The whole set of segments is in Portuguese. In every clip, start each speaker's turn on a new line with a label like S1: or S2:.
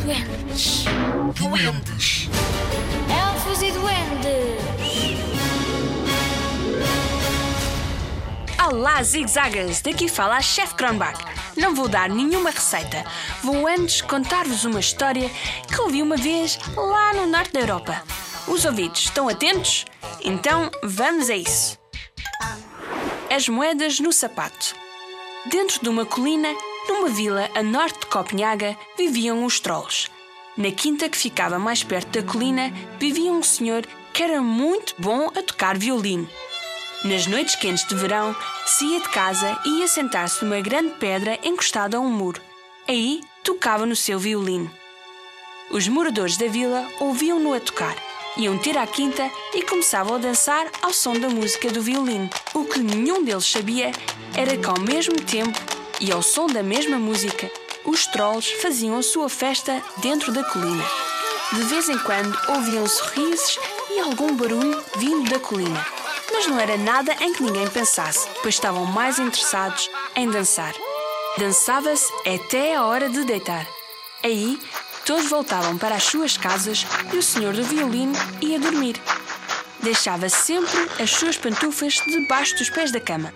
S1: duendes.
S2: Duendes.
S1: Elfos e duendes.
S3: Olá, zigzagas! Daqui fala a Chef Kronbach. Não vou dar nenhuma receita. Vou antes contar-vos uma história que ouvi uma vez lá no norte da Europa. Os ouvidos estão atentos? Então vamos a isso. As moedas no sapato. Dentro de uma colina, numa vila a norte de Copenhaga, viviam os trolls. Na quinta que ficava mais perto da colina, vivia um senhor que era muito bom a tocar violino. Nas noites quentes de verão, saía de casa e ia sentar-se numa grande pedra encostada a um muro. Aí tocava no seu violino. Os moradores da vila ouviam-no a tocar, iam ter à quinta e começavam a dançar ao som da música do violino. O que nenhum deles sabia era que, ao mesmo tempo e ao som da mesma música, os trolls faziam a sua festa dentro da colina. De vez em quando ouviam sorrisos e algum barulho vindo da colina mas não era nada em que ninguém pensasse, pois estavam mais interessados em dançar. Dançava-se até a hora de deitar. Aí, todos voltavam para as suas casas e o senhor do violino ia dormir. Deixava sempre as suas pantufas debaixo dos pés da cama.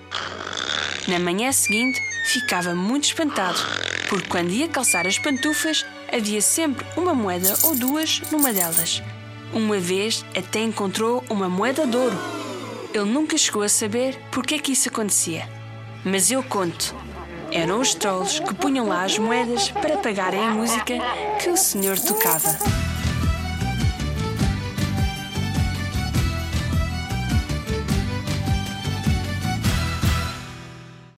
S3: Na manhã seguinte, ficava muito espantado, porque quando ia calçar as pantufas, havia sempre uma moeda ou duas numa delas. Uma vez até encontrou uma moeda de ouro ele nunca chegou a saber porque é que isso acontecia. Mas eu conto. Eram os trolls que punham lá as moedas para pagarem a música que o senhor tocava.